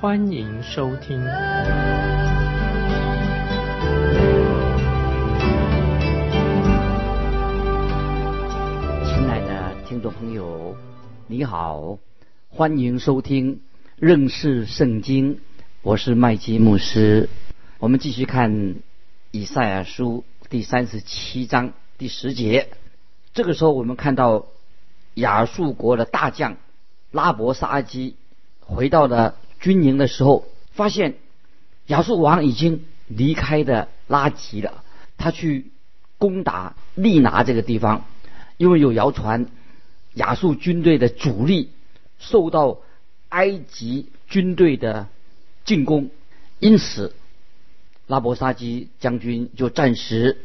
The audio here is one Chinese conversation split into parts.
欢迎收听。亲爱的听众朋友，你好，欢迎收听认识圣经，我是麦基牧师。我们继续看以赛亚书第三十七章。第十节，这个时候我们看到亚述国的大将拉伯沙基回到了军营的时候，发现亚述王已经离开的拉吉了。他去攻打利拿这个地方，因为有谣传亚述军队的主力受到埃及军队的进攻，因此拉伯沙基将军就暂时。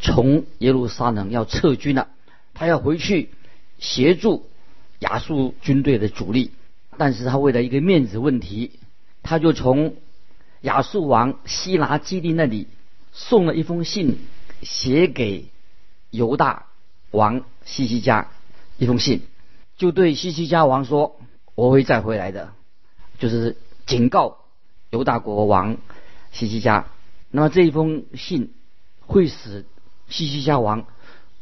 从耶路撒冷要撤军了，他要回去协助亚述军队的主力，但是他为了一个面子问题，他就从亚述王希拿基利那里送了一封信，写给犹大王西西家一封信，就对西西家王说：“我会再回来的。”就是警告犹大国王西西家。那么这一封信会使。西西家王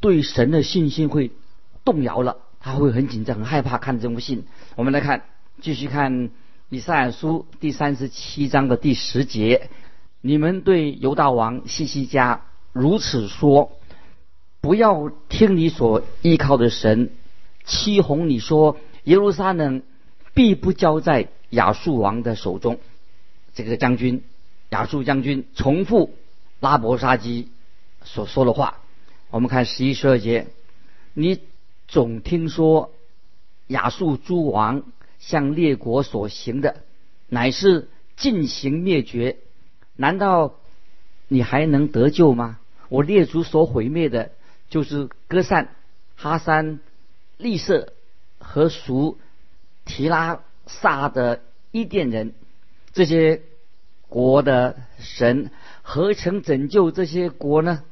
对神的信心会动摇了，他会很紧张、很害怕看这封信。我们来看，继续看以赛亚书第三十七章的第十节：你们对犹大王西西家如此说，不要听你所依靠的神欺哄你说耶路撒冷必不交在亚述王的手中。这个将军亚述将军重复拉伯沙基。所说的话，我们看十一十二节，你总听说亚述诸王向列国所行的，乃是进行灭绝，难道你还能得救吗？我列祖所毁灭的，就是哥散、哈山、利色和属提拉萨的伊甸人，这些国的神何曾拯救这些国呢？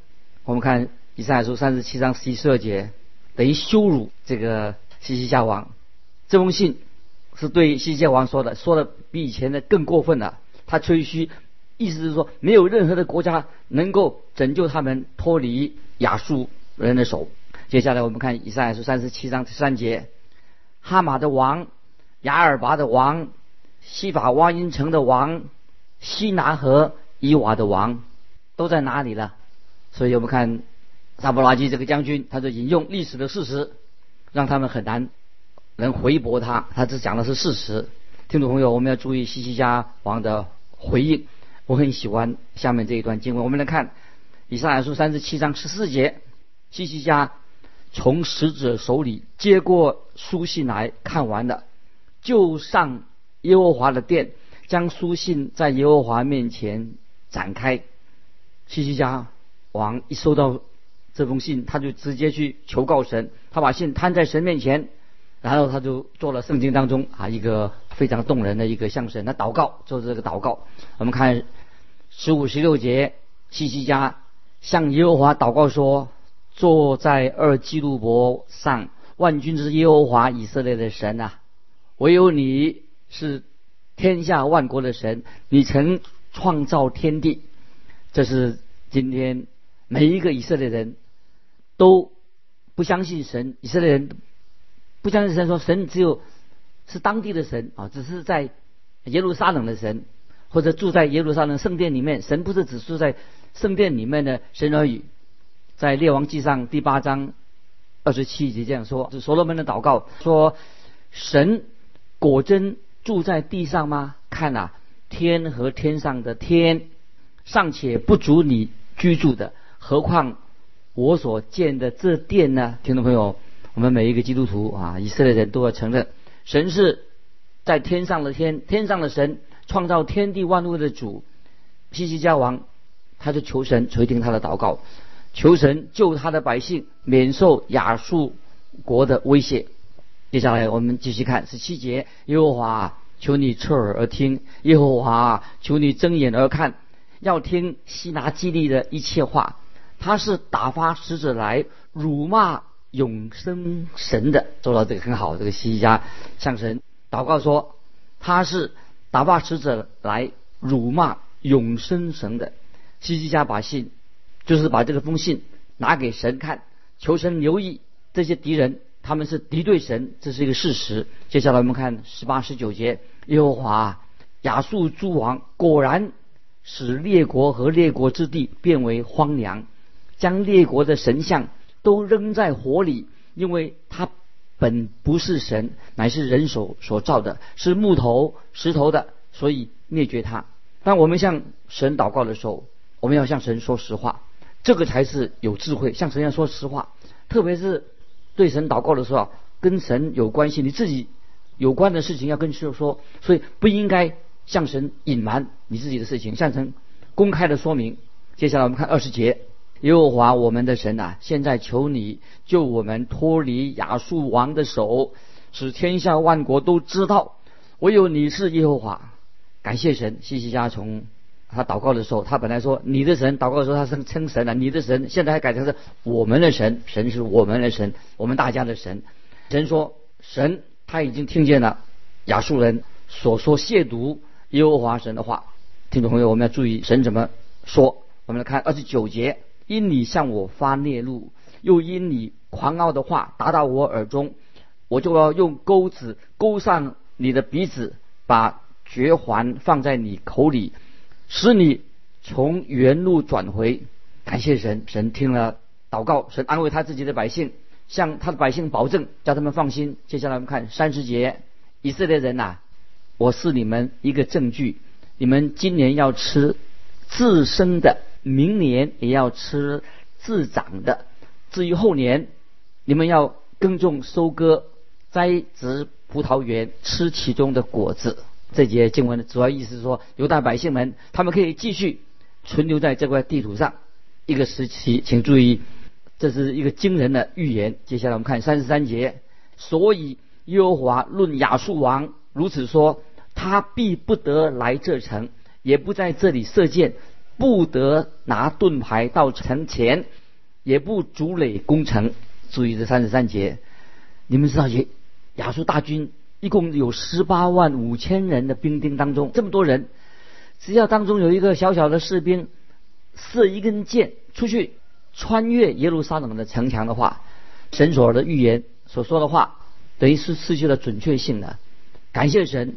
我们看以赛亚书三十七章十一十二节，等于羞辱这个西西夏王。这封信是对西西家王说的，说的比以前的更过分了。他吹嘘，意思是说没有任何的国家能够拯救他们脱离亚述人的手。接下来我们看以上亚书三十七章第三节，哈马的王、雅尔拔的王、西法挖因城的王、西拿和伊瓦的王都在哪里了？所以我们看萨布拉基这个将军，他就引用历史的事实，让他们很难能回驳他。他只讲的是事实。听众朋友，我们要注意西西家王的回应。我很喜欢下面这一段经文。我们来看以赛亚书三十七章十四节：西西家从使者手里接过书信来看完了，就上耶和华的殿，将书信在耶和华面前展开。西西家。王一收到这封信，他就直接去求告神，他把信摊在神面前，然后他就做了圣经当中啊一个非常动人的一个相声，那祷告，做这个祷告。我们看十五十六节，西西家向耶和华祷告说：“坐在二基路伯上，万军之耶和华以色列的神啊，唯有你是天下万国的神，你曾创造天地。”这是今天。每一个以色列人都不相信神，以色列人不相信神，说神只有是当地的神啊，只是在耶路撒冷的神，或者住在耶路撒冷圣殿里面，神不是只住在圣殿里面的神而已。在列王记上第八章二十七节这样说：，是所罗门的祷告说，神果真住在地上吗？看啊，天和天上的天尚且不足你居住的。何况我所建的这殿呢？听众朋友，我们每一个基督徒啊，以色列人都要承认，神是在天上的天，天上的神，创造天地万物的主。西西家王他就求神垂听他的祷告，求神救他的百姓免受亚述国的威胁。接下来我们继续看十七节，耶和华求你侧耳而听，耶和华求你睁眼而看，要听西拿基利的一切话。他是打发使者来辱骂永生神的，做到这个很好。这个西西家向神祷告说，他是打发使者来辱骂永生神的。西西家把信，就是把这个封信拿给神看，求神留意这些敌人，他们是敌对神，这是一个事实。接下来我们看十八、十九节，耶和华亚述诸王果然使列国和列国之地变为荒凉。将列国的神像都扔在火里，因为他本不是神，乃是人手所造的，是木头、石头的，所以灭绝他。当我们向神祷告的时候，我们要向神说实话，这个才是有智慧。向神要说实话，特别是对神祷告的时候，跟神有关系，你自己有关的事情要跟神说，所以不应该向神隐瞒你自己的事情，向神公开的说明。接下来我们看二十节。耶和华我们的神啊，现在求你救我们脱离亚述王的手，使天下万国都知道唯有你是耶和华。感谢神，西西家从他祷告的时候，他本来说你的神，祷告的时候他称称神了，你的神，现在还改成是我们的神，神是我们的神，我们大家的神。神说神他已经听见了亚述人所说亵渎耶和华神的话。听众朋友，我们要注意神怎么说。我们来看二十九节。因你向我发烈怒，又因你狂傲的话达到我耳中，我就要用钩子钩上你的鼻子，把绝环放在你口里，使你从原路转回。感谢神，神听了祷告，神安慰他自己的百姓，向他的百姓保证，叫他们放心。接下来我们看三十节，以色列人呐，我是你们一个证据，你们今年要吃自生的。明年也要吃自长的，至于后年，你们要耕种、收割、栽植葡萄园，吃其中的果子。这节经文的主要意思是说，犹大百姓们他们可以继续存留在这块地图上一个时期。请注意，这是一个惊人的预言。接下来我们看三十三节，所以耶和华论亚述王如此说：他必不得来这城，也不在这里射箭。不得拿盾牌到城前，也不筑垒攻城。注意这三十三节，你们知道亚亚述大军一共有十八万五千人的兵丁当中，这么多人，只要当中有一个小小的士兵射一根箭出去，穿越耶路撒冷的城墙的话，神所的预言所说的话，等于是失去了准确性的。感谢神，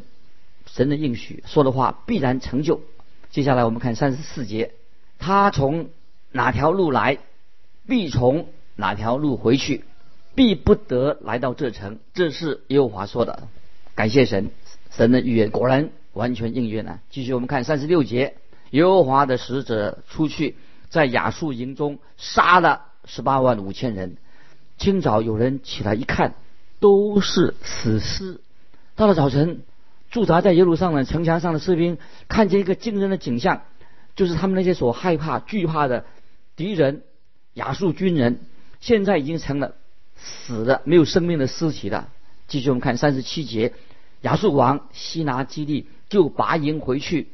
神的应许说的话必然成就。接下来我们看三十四节，他从哪条路来，必从哪条路回去，必不得来到这城。这是耶和华说的。感谢神，神的预言果然完全应验了。继续我们看三十六节，耶和华的使者出去，在亚述营中杀了十八万五千人。清早有人起来一看，都是死尸。到了早晨。驻扎在耶路撒冷城墙上的士兵看见一个惊人的景象，就是他们那些所害怕、惧怕的敌人亚述军人，现在已经成了死的、没有生命的尸体了。继续我们看三十七节，亚述王西拿基利就拔营回去，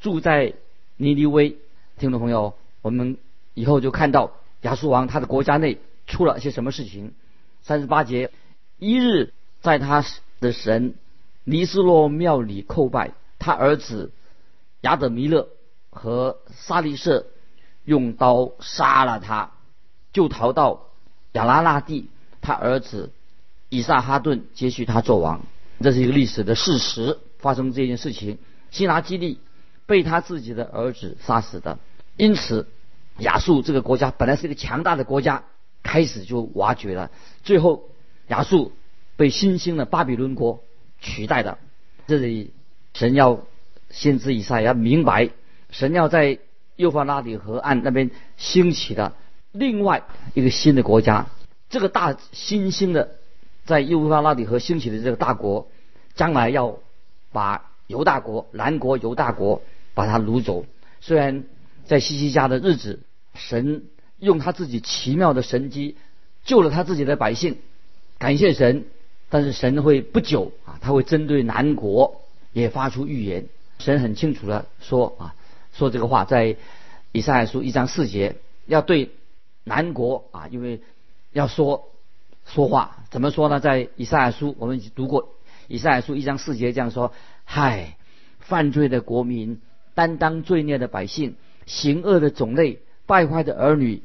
住在尼尼微。听众朋友，我们以后就看到亚述王他的国家内出了些什么事情。三十八节，一日在他的神。尼斯洛庙里叩拜，他儿子亚德弥勒和沙利舍用刀杀了他，就逃到亚拉拉地。他儿子以撒哈顿接续他做王，这是一个历史的事实。发生这件事情，希拿基利被他自己的儿子杀死的。因此，亚述这个国家本来是一个强大的国家，开始就瓦解了。最后，亚述被新兴的巴比伦国。取代的，这里神要先知以赛要明白，神要在幼发拉底河岸那边兴起的另外一个新的国家，这个大新兴的在幼发拉底河兴起的这个大国，将来要把犹大国南国犹大国把它掳走，虽然在西西家的日子，神用他自己奇妙的神机救了他自己的百姓，感谢神。但是神会不久啊，他会针对南国也发出预言。神很清楚的说啊，说这个话在以赛亚书一章四节，要对南国啊，因为要说说话，怎么说呢？在以赛亚书我们已经读过以赛亚书一章四节这样说：嗨，犯罪的国民，担当罪孽的百姓，行恶的种类，败坏的儿女。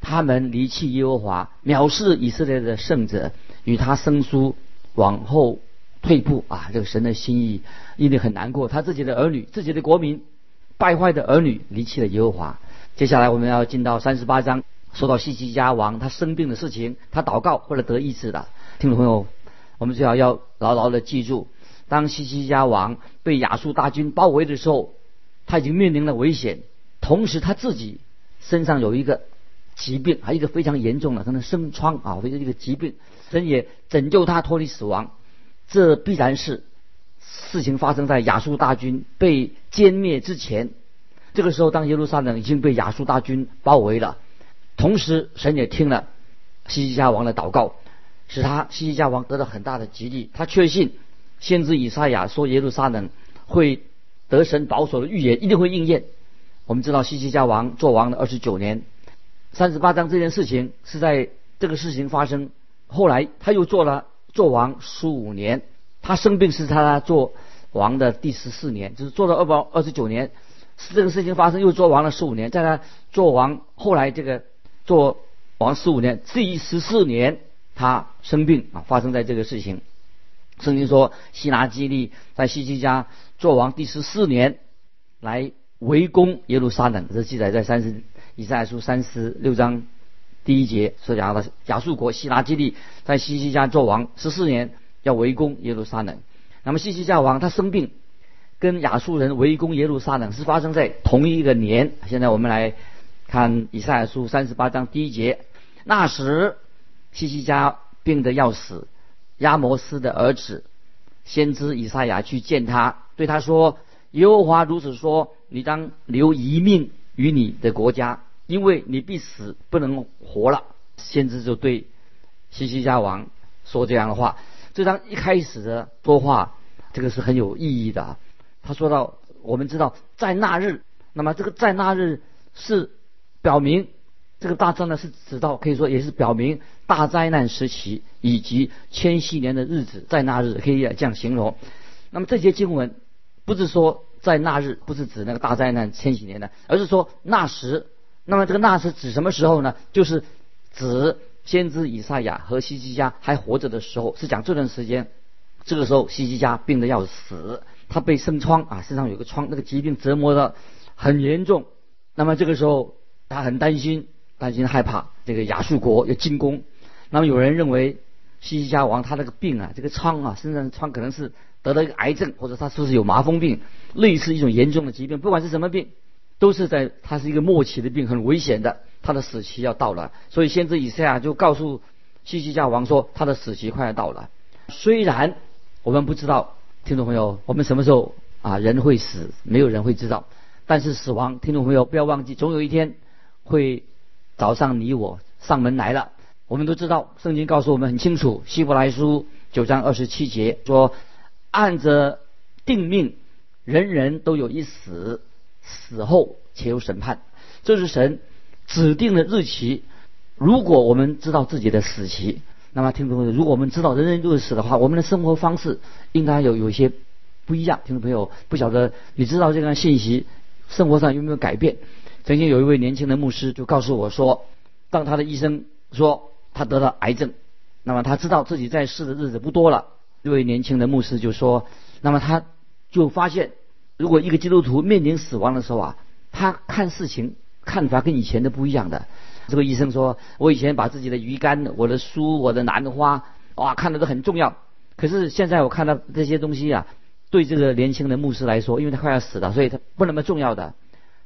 他们离弃耶和华，藐视以色列的圣者，与他生疏，往后退步啊！这个神的心意一定很难过。他自己的儿女，自己的国民，败坏的儿女离弃了耶和华。接下来我们要进到三十八章，说到西西家王他生病的事情，他祷告或者得医治的。听众朋友，我们最好要牢牢的记住：当西西家王被亚述大军包围的时候，他已经面临了危险，同时他自己身上有一个。疾病还有一个非常严重的，可能生疮啊，或者一个疾病，神也拯救他脱离死亡。这必然是事情发生在亚述大军被歼灭之前。这个时候，当耶路撒冷已经被亚述大军包围了，同时神也听了西西家王的祷告，使他西西家王得到很大的激励。他确信先知以赛亚说耶路撒冷会得神保守的预言一定会应验。我们知道西西家王做王的二十九年。三十八章这件事情是在这个事情发生后来，他又做了做王十五年。他生病是他做王的第十四年，就是做了二百二十九年。这个事情发生又做王了十五年，在他做王后来这个做王十五年第十四年，他生病啊，发生在这个事情。圣经说，希拿基利在西西家做王第十四年来围攻耶路撒冷，这记载在三十。以赛亚书三十六章第一节所讲的亚述国希拉基利在西西家做王十四年，要围攻耶路撒冷。那么西西家王他生病，跟亚述人围攻耶路撒冷是发生在同一个年。现在我们来看以赛亚书三十八章第一节。那时西西家病得要死，亚摩斯的儿子先知以赛亚去见他，对他说：“耶和华如此说，你当留一命于你的国家。”因为你必死，不能活了。先知就对西西家王说这样的话。这张一开始的说话，这个是很有意义的啊。他说到，我们知道在那日，那么这个在那日是表明这个大灾难是指到，可以说也是表明大灾难时期以及千禧年的日子，在那日可以这样形容。那么这些经文不是说在那日，不是指那个大灾难千禧年的，而是说那时。那么这个那是指什么时候呢？就是指先知以赛亚和西西家还活着的时候，是讲这段时间。这个时候西西家病得要死，他被生疮啊，身上有个疮，那个疾病折磨的很严重。那么这个时候他很担心，担心害怕这个亚述国要进攻。那么有人认为西西家王他那个病啊，这个疮啊，身上的疮可能是得了一个癌症，或者他是不是有麻风病，类似一种严重的疾病，不管是什么病。都是在，他是一个末期的病，很危险的，他的死期要到了。所以先知以赛亚就告诉西西家王说，他的死期快要到了。虽然我们不知道，听众朋友，我们什么时候啊人会死，没有人会知道。但是死亡，听众朋友不要忘记，总有一天会找上你我上门来了。我们都知道，圣经告诉我们很清楚，希伯来书九章二十七节说，按着定命，人人都有一死。死后且有审判，这是神指定的日期。如果我们知道自己的死期，那么听众朋友，如果我们知道人人都是死的话，我们的生活方式应该有有一些不一样。听众朋友，不晓得你知道这个信息，生活上有没有改变？曾经有一位年轻的牧师就告诉我说，当他的医生说他得了癌症，那么他知道自己在世的日子不多了。这位年轻的牧师就说，那么他就发现。如果一个基督徒面临死亡的时候啊，他看事情看法跟以前的不一样的。这个医生说：“我以前把自己的鱼竿、我的书、我的兰花，哇，看的都很重要。可是现在我看到这些东西啊，对这个年轻的牧师来说，因为他快要死了，所以他不那么重要的。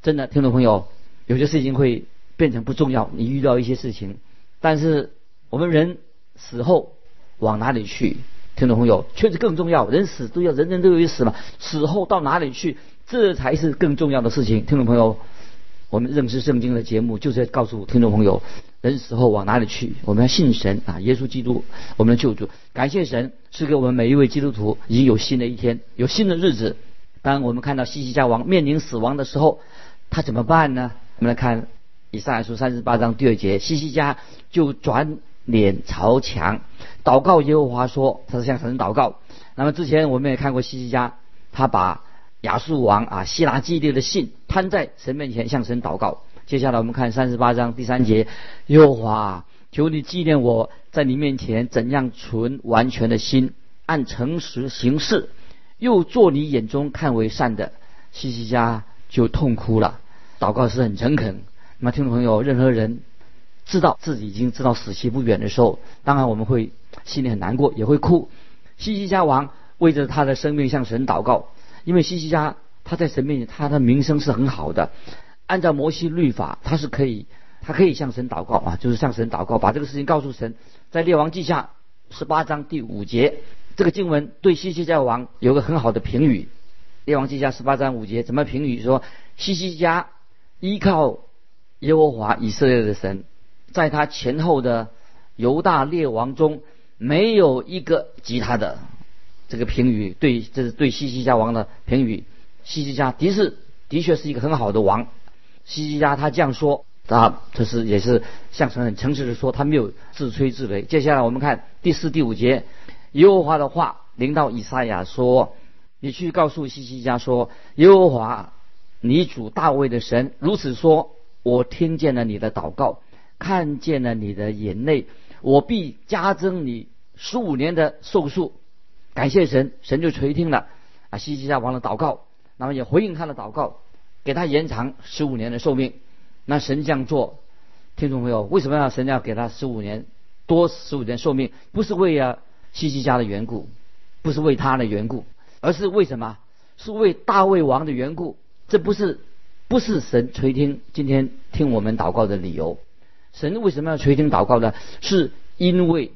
真的，听众朋友，有些事情会变成不重要。你遇到一些事情，但是我们人死后往哪里去？听众朋友，确实更重要。人死都要，人人都有一死嘛，死后到哪里去，这才是更重要的事情。听众朋友，我们认识圣经的节目就是要告诉听众朋友，人死后往哪里去？我们要信神啊，耶稣基督，我们的救主。感谢神，是给我们每一位基督徒已经有新的一天，有新的日子。当我们看到西西家王面临死亡的时候，他怎么办呢？我们来看以赛亚书三十八章第二节，西西家就转。脸朝墙，祷告耶和华说：“他是向神祷告。”那么之前我们也看过西西家，他把亚述王啊希拉基列的信摊在神面前向神祷告。接下来我们看三十八章第三节：“耶和华，求你纪念我在你面前怎样存完全的心，按诚实行事，又做你眼中看为善的。”西西家就痛哭了，祷告是很诚恳。那么听众朋友，任何人。知道自己已经知道死期不远的时候，当然我们会心里很难过，也会哭。西西家王为着他的生命向神祷告，因为西西家他在神面前他的名声是很好的。按照摩西律法，他是可以，他可以向神祷告啊，就是向神祷告，把这个事情告诉神。在列王记下十八章第五节，这个经文对西西家王有个很好的评语。列王记下十八章五节怎么评语说？西西家依靠耶和华以色列的神。在他前后的犹大列王中，没有一个及他的这个评语。对，这是对西西家王的评语。西西家的是的确是一个很好的王。西西家他这样说，他这是也是向神很诚实的说，他没有自吹自擂。接下来我们看第四、第五节，耶和华的话临到以赛亚说：“你去告诉西西家说，耶和华你主大卫的神如此说：我听见了你的祷告。”看见了你的眼泪，我必加增你十五年的寿数。感谢神，神就垂听了啊西西家王的祷告，那么也回应他的祷告，给他延长十五年的寿命。那神这样做，听众朋友，为什么要神要给他十五年多十五年寿命？不是为了西西家的缘故，不是为他的缘故，而是为什么？是为大卫王的缘故。这不是不是神垂听今天听我们祷告的理由。神为什么要垂听祷告呢？是因为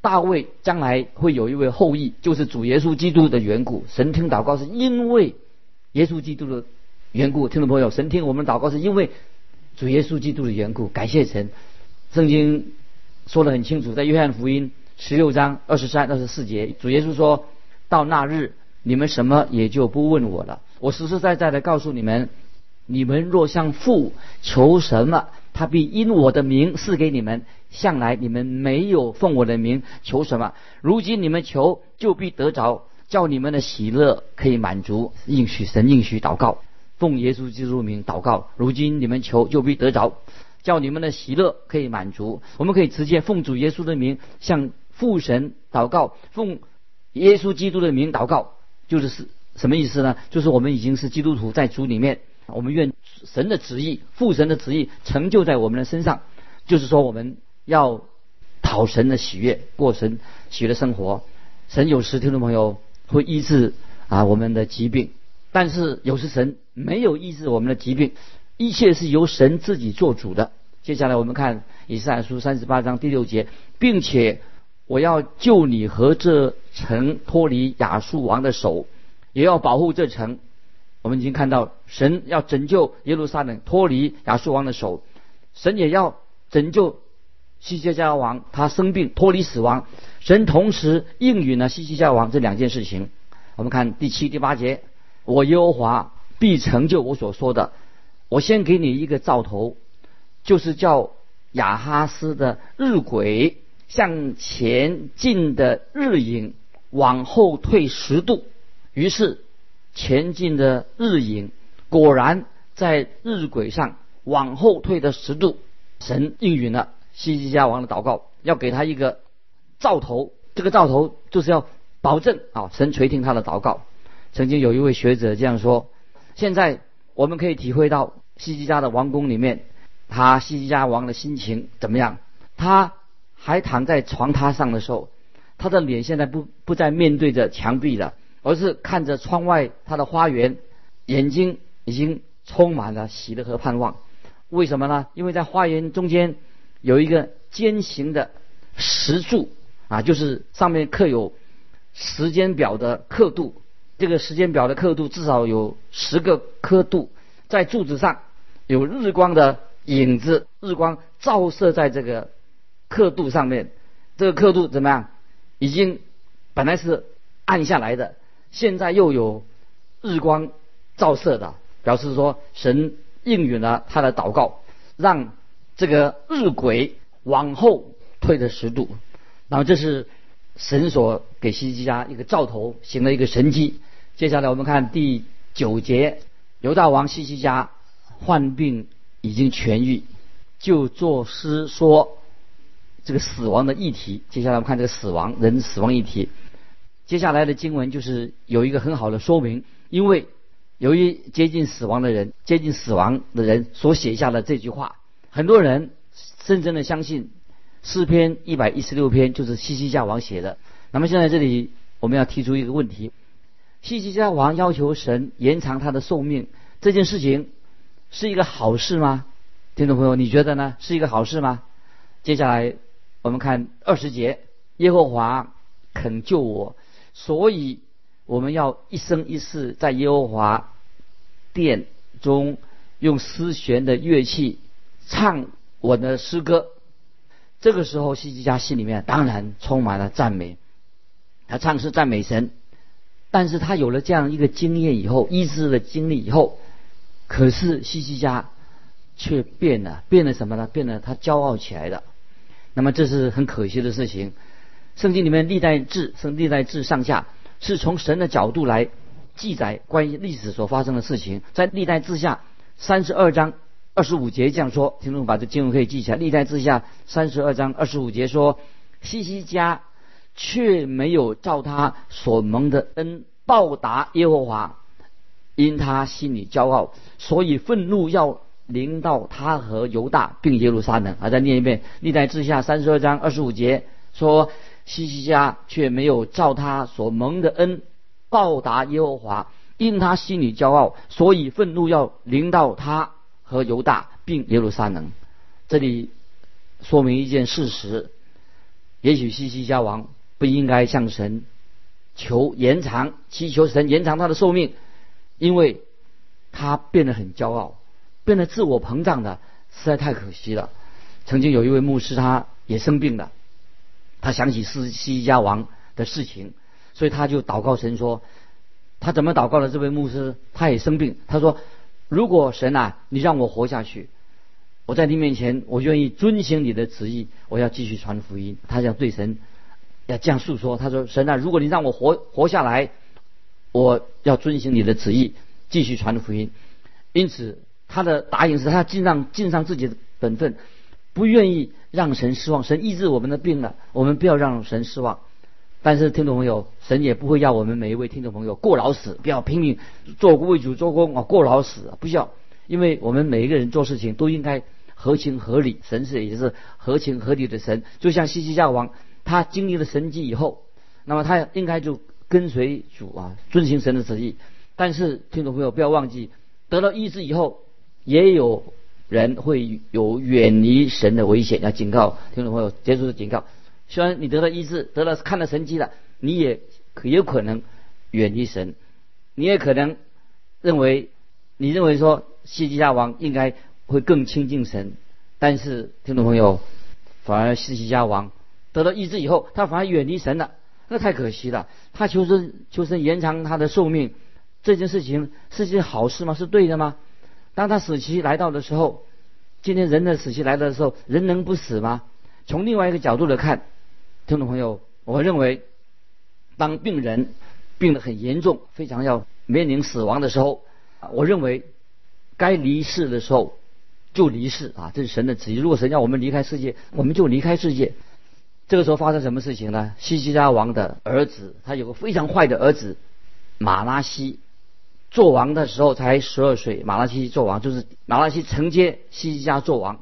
大卫将来会有一位后裔，就是主耶稣基督的缘故。神听祷告是因为耶稣基督的缘故。听众朋友，神听我们祷告是因为主耶稣基督的缘故。感谢神，圣经说得很清楚，在约翰福音十六章二十三、二十四节，主耶稣说到那日，你们什么也就不问我了。我实实在在的告诉你们，你们若向父求什么。他必因我的名赐给你们，向来你们没有奉我的名求什么，如今你们求就必得着，叫你们的喜乐可以满足。应许神应许祷告，奉耶稣基督名祷告，如今你们求就必得着，叫你们的喜乐可以满足。我们可以直接奉主耶稣的名向父神祷告，奉耶稣基督的名祷告，就是是什么意思呢？就是我们已经是基督徒，在主里面。我们愿神的旨意、父神的旨意成就在我们的身上，就是说我们要讨神的喜悦，过神喜悦的生活。神有时听众朋友会医治啊我们的疾病，但是有时神没有医治我们的疾病，一切是由神自己做主的。接下来我们看以赛亚书三十八章第六节，并且我要救你和这城脱离亚述王的手，也要保护这城。我们已经看到，神要拯救耶路撒冷脱离亚述王的手，神也要拯救西西家王他生病脱离死亡。神同时应允了西西家王这两件事情。我们看第七、第八节：我耶和华必成就我所说的。我先给你一个兆头，就是叫亚哈斯的日晷向前进的日影往后退十度。于是。前进的日影果然在日晷上往后退的十度。神应允了西西家王的祷告，要给他一个兆头。这个兆头就是要保证啊，神垂听他的祷告。曾经有一位学者这样说：现在我们可以体会到西西家的王宫里面，他西西家王的心情怎么样？他还躺在床榻上的时候，他的脸现在不不再面对着墙壁了。而是看着窗外他的花园，眼睛已经充满了喜乐和盼望。为什么呢？因为在花园中间有一个尖形的石柱啊，就是上面刻有时间表的刻度，这个时间表的刻度至少有十个刻度，在柱子上有日光的影子，日光照射在这个刻度上面，这个刻度怎么样？已经本来是暗下来的，现在又有日光照射的，表示说神应允了他的祷告，让这个日晷往后退了十度，然后这是。神所给西西家一个兆头，行了一个神迹。接下来我们看第九节，犹大王西西家患病已经痊愈，就作诗说这个死亡的议题。接下来我们看这个死亡人死亡议题。接下来的经文就是有一个很好的说明，因为由于接近死亡的人，接近死亡的人所写下的这句话，很多人深深的相信。诗篇一百一十六篇就是西西家王写的。那么现在这里我们要提出一个问题：西西家王要求神延长他的寿命，这件事情是一个好事吗？听众朋友，你觉得呢？是一个好事吗？接下来我们看二十节：耶和华肯救我，所以我们要一生一世在耶和华殿中用丝弦的乐器唱我的诗歌。这个时候，西西家心里面当然充满了赞美，他唱诗赞美神。但是他有了这样一个经验以后，医治的经历以后，可是西西家却变了，变了什么呢？变了，他骄傲起来了。那么这是很可惜的事情。圣经里面历代志，圣历代志上下是从神的角度来记载关于历史所发生的事情，在历代志下三十二章。二十五节这样说，听众把这经文可以记起来。历代志下三十二章二十五节说：西西家却没有照他所蒙的恩报答耶和华，因他心里骄傲，所以愤怒要临到他和犹大并耶路撒冷。啊，再念一遍：历代志下三十二章二十五节说：西西家却没有照他所蒙的恩报答耶和华，因他心里骄傲，所以愤怒要临到他。和犹大并耶路撒冷，这里说明一件事实：也许西西家王不应该向神求延长，祈求神延长他的寿命，因为他变得很骄傲，变得自我膨胀的，实在太可惜了。曾经有一位牧师，他也生病了，他想起西西家王的事情，所以他就祷告神说：“他怎么祷告的？这位牧师他也生病，他说。”如果神啊，你让我活下去，我在你面前，我愿意遵行你的旨意，我要继续传福音。他想对神要这样诉说，他说：“神啊，如果你让我活活下来，我要遵行你的旨意，继续传福音。”因此，他的答应是他尽上尽上自己的本分，不愿意让神失望。神医治我们的病了，我们不要让神失望。但是听众朋友，神也不会要我们每一位听众朋友过劳死，不要拼命做为主做工啊，过劳死不需要，因为我们每一个人做事情都应该合情合理，神是也是合情合理的神。就像西西家王，他经历了神迹以后，那么他应该就跟随主啊，遵行神的旨意。但是听众朋友不要忘记，得到医治以后，也有人会有远离神的危险，要警告听众朋友，结束的警告。虽然你得了医治，得了看了神迹了，你也可有可能远离神，你也可能认为你认为说西西家王应该会更亲近神，但是听众朋友，反而西西家王得了医治以后，他反而远离神了，那太可惜了。他求生求生延长他的寿命，这件事情是件好事吗？是对的吗？当他死期来到的时候，今天人的死期来到的时候，人能不死吗？从另外一个角度来看。听众朋友，我认为，当病人病得很严重，非常要面临死亡的时候，我认为该离世的时候就离世啊，这是神的旨意。如果神要我们离开世界，我们就离开世界。这个时候发生什么事情呢？西西家王的儿子，他有个非常坏的儿子马拉西，做王的时候才十二岁。马拉西做王就是马拉西承接西西家做王，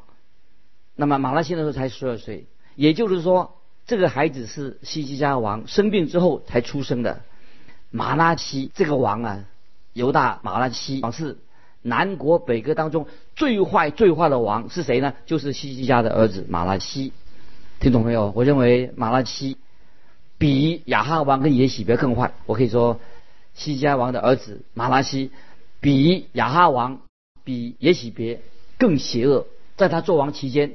那么马拉西那时候才十二岁，也就是说。这个孩子是西西家王生病之后才出生的，马拉西这个王啊，犹大马拉西王是南国北国当中最坏最坏的王是谁呢？就是西西家的儿子马拉西。听懂没有？我认为马拉西比亚哈王跟耶喜别更坏。我可以说，西家王的儿子马拉西比亚哈王、比耶喜别更邪恶。在他做王期间，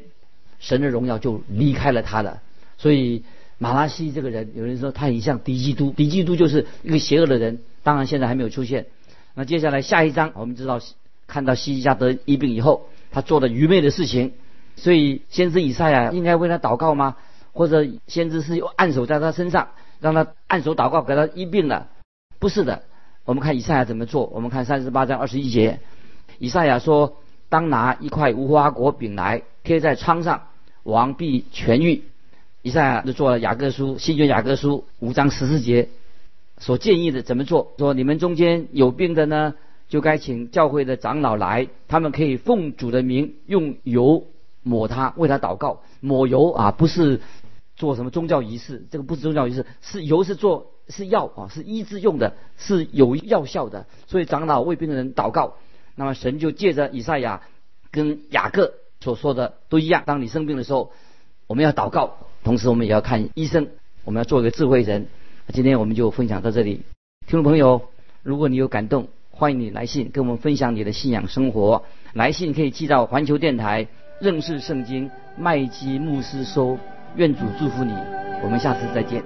神的荣耀就离开了他了。所以马拉西这个人，有人说他很像敌基督，敌基督就是一个邪恶的人。当然现在还没有出现。那接下来下一章，我们知道看到西家得疫病以后，他做的愚昧的事情。所以先知以赛亚应该为他祷告吗？或者先知是有按手在他身上，让他按手祷告，给他医病了？不是的。我们看以赛亚怎么做。我们看三十八章二十一节，以赛亚说：“当拿一块无花果饼来贴在疮上，王必痊愈。”以赛亚就做了雅各书新约雅各书五章十四节所建议的怎么做？说你们中间有病的呢，就该请教会的长老来，他们可以奉主的名用油。抹他，为他祷告。抹油啊，不是做什么宗教仪式，这个不是宗教仪式，是油是做是药啊，是医治用的，是有药效的。所以长老为病人祷告，那么神就借着以赛亚跟雅各所说的都一样。当你生病的时候，我们要祷告，同时我们也要看医生，我们要做一个智慧人。今天我们就分享到这里，听众朋友，如果你有感动，欢迎你来信跟我们分享你的信仰生活。来信可以寄到环球电台。认识圣经，麦基牧师说：“愿主祝福你，我们下次再见。”